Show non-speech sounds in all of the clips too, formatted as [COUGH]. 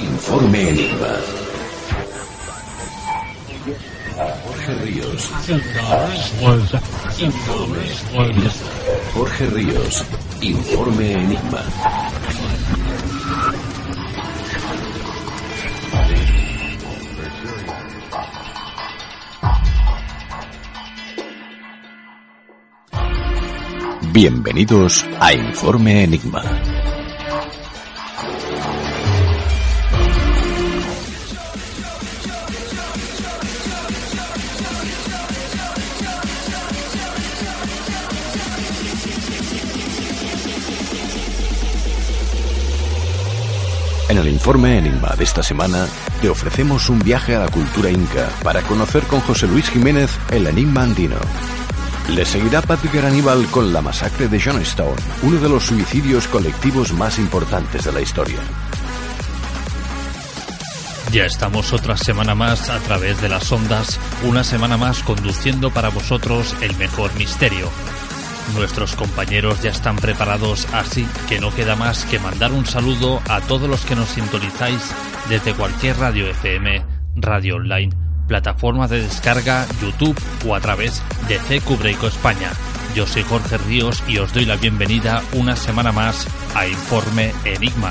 Informe Enigma. Jorge Ríos. Jorge Ríos. Informe Enigma. Bienvenidos a Informe Enigma. El informe Enigma de esta semana te ofrecemos un viaje a la cultura inca para conocer con José Luis Jiménez el enigma andino. Le seguirá Patrick Aníbal con la masacre de Johnstown, uno de los suicidios colectivos más importantes de la historia. Ya estamos otra semana más a través de las ondas, una semana más conduciendo para vosotros el mejor misterio. Nuestros compañeros ya están preparados, así que no queda más que mandar un saludo a todos los que nos sintonizáis desde cualquier radio FM, radio online, plataforma de descarga, YouTube o a través de CQ España. Yo soy Jorge Ríos y os doy la bienvenida una semana más a Informe Enigma.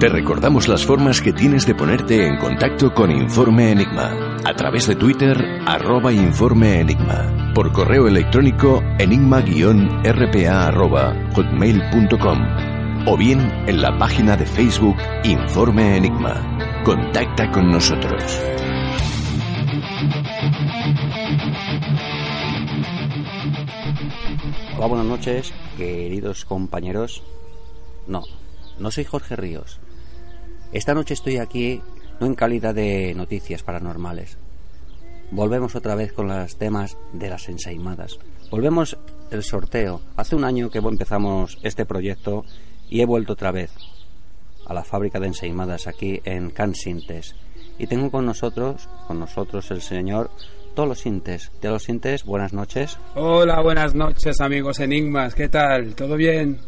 Te recordamos las formas que tienes de ponerte en contacto con Informe Enigma. A través de Twitter, arroba Informe Enigma. Por correo electrónico, enigma-rpa arroba hotmail.com. O bien en la página de Facebook Informe Enigma. Contacta con nosotros. Hola, buenas noches, queridos compañeros. No, no soy Jorge Ríos. Esta noche estoy aquí no en calidad de noticias paranormales. Volvemos otra vez con los temas de las ensaimadas. Volvemos el sorteo. Hace un año que empezamos este proyecto y he vuelto otra vez a la fábrica de ensaimadas aquí en Cansintes. Y tengo con nosotros, con nosotros el señor Tú lo sientes, te lo sientes, buenas noches. Hola, buenas noches amigos Enigmas, ¿qué tal? ¿Todo bien?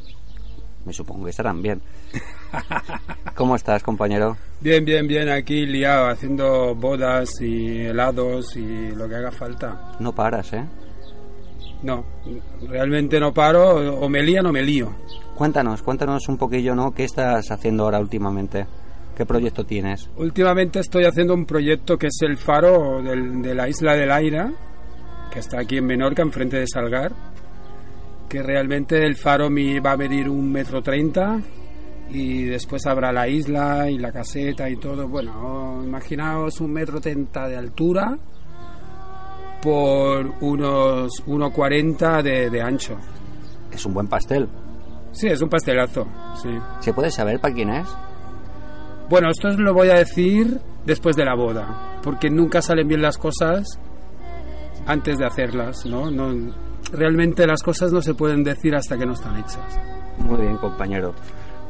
Me supongo que estarán bien. [LAUGHS] [LAUGHS] ¿Cómo estás, compañero? Bien, bien, bien, aquí liado, haciendo bodas y helados y lo que haga falta. No paras, ¿eh? No, realmente no paro, o me lían o me lío. Cuéntanos, cuéntanos un poquillo, ¿no? ¿Qué estás haciendo ahora últimamente? ¿Qué proyecto tienes? Últimamente estoy haciendo un proyecto que es el faro del- de la isla del Aira, que está aquí en Menorca, enfrente de Salgar, que realmente el faro me va a medir un metro treinta y después habrá la isla y la caseta y todo. Bueno, imaginaos un metro treinta de altura por unos 1,40 de, de ancho. Es un buen pastel. Sí, es un pastelazo, sí. ¿Se puede saber para quién es? Bueno, esto lo voy a decir después de la boda, porque nunca salen bien las cosas antes de hacerlas, ¿no? no realmente las cosas no se pueden decir hasta que no están hechas. Muy bien, compañero.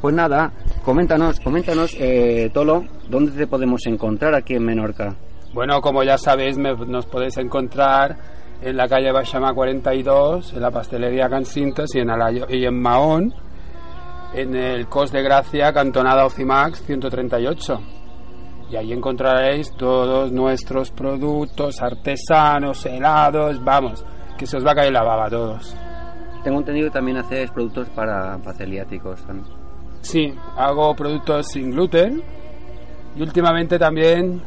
Pues nada, coméntanos, coméntanos, eh, Tolo, ¿dónde te podemos encontrar aquí en Menorca? Bueno, como ya sabéis, me- nos podéis encontrar en la calle Baixama 42, en la pastelería Cansintas y en, Alayo- y en Mahón, en el Cos de Gracia, cantonada Ocimax 138. Y ahí encontraréis todos nuestros productos artesanos, helados, vamos, que se os va a caer la baba a todos. Tengo entendido que también haces productos para, para también. Sí, hago productos sin gluten y últimamente también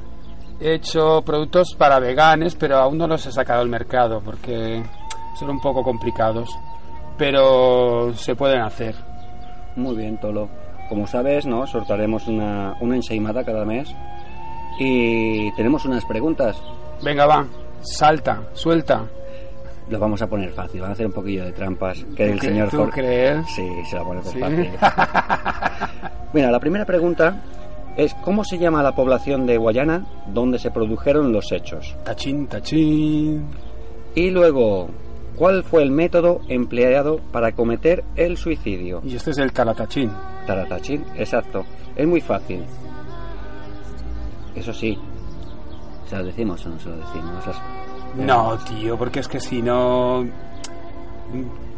he hecho productos para veganes, pero aún no los he sacado al mercado porque son un poco complicados, pero se pueden hacer. Muy bien, Tolo. Como sabes, ¿no? Sortaremos una, una ensaimada cada mes y tenemos unas preguntas. Venga, va, salta, suelta. Lo vamos a poner fácil, van a hacer un poquillo de trampas. Que el ¿Tú señor ¿Tú Jorge... crees? Sí, se va a poner Sí. fácil. [LAUGHS] Mira, la primera pregunta es ¿cómo se llama la población de Guayana donde se produjeron los hechos? Tachín, tachín. Y luego, ¿cuál fue el método empleado para cometer el suicidio? Y este es el talatachín. Taratachín, exacto. Es muy fácil. Eso sí. ¿Se lo decimos o no se lo decimos? No, tío, porque es que si no...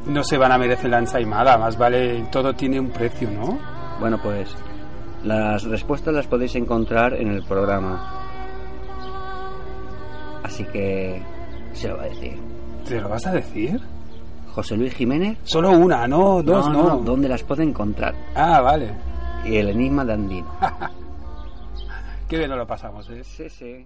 No se van a merecer la ensaimada, más vale, todo tiene un precio, ¿no? Bueno, pues las respuestas las podéis encontrar en el programa. Así que se lo va a decir. ¿Te lo vas a decir? José Luis Jiménez. Solo una, no, dos, no. ¿Dónde las puede encontrar? Ah, vale. Y el enigma de Andino. [LAUGHS] Qué bien nos lo pasamos, ¿eh? sí, sí.